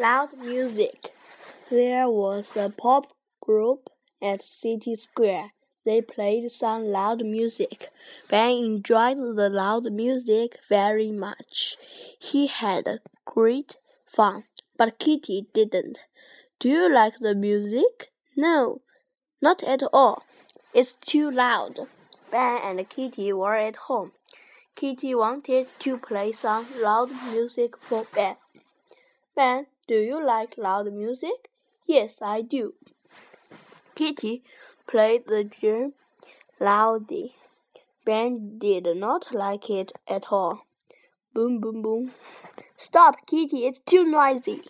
Loud music. There was a pop group at City Square. They played some loud music. Ben enjoyed the loud music very much. He had great fun, but Kitty didn't. Do you like the music? No, not at all. It's too loud. Ben and Kitty were at home. Kitty wanted to play some loud music for Ben. Ben, do you like loud music? Yes, I do. Kitty played the drum loudly. Ben did not like it at all. Boom, boom, boom. Stop, Kitty, it's too noisy.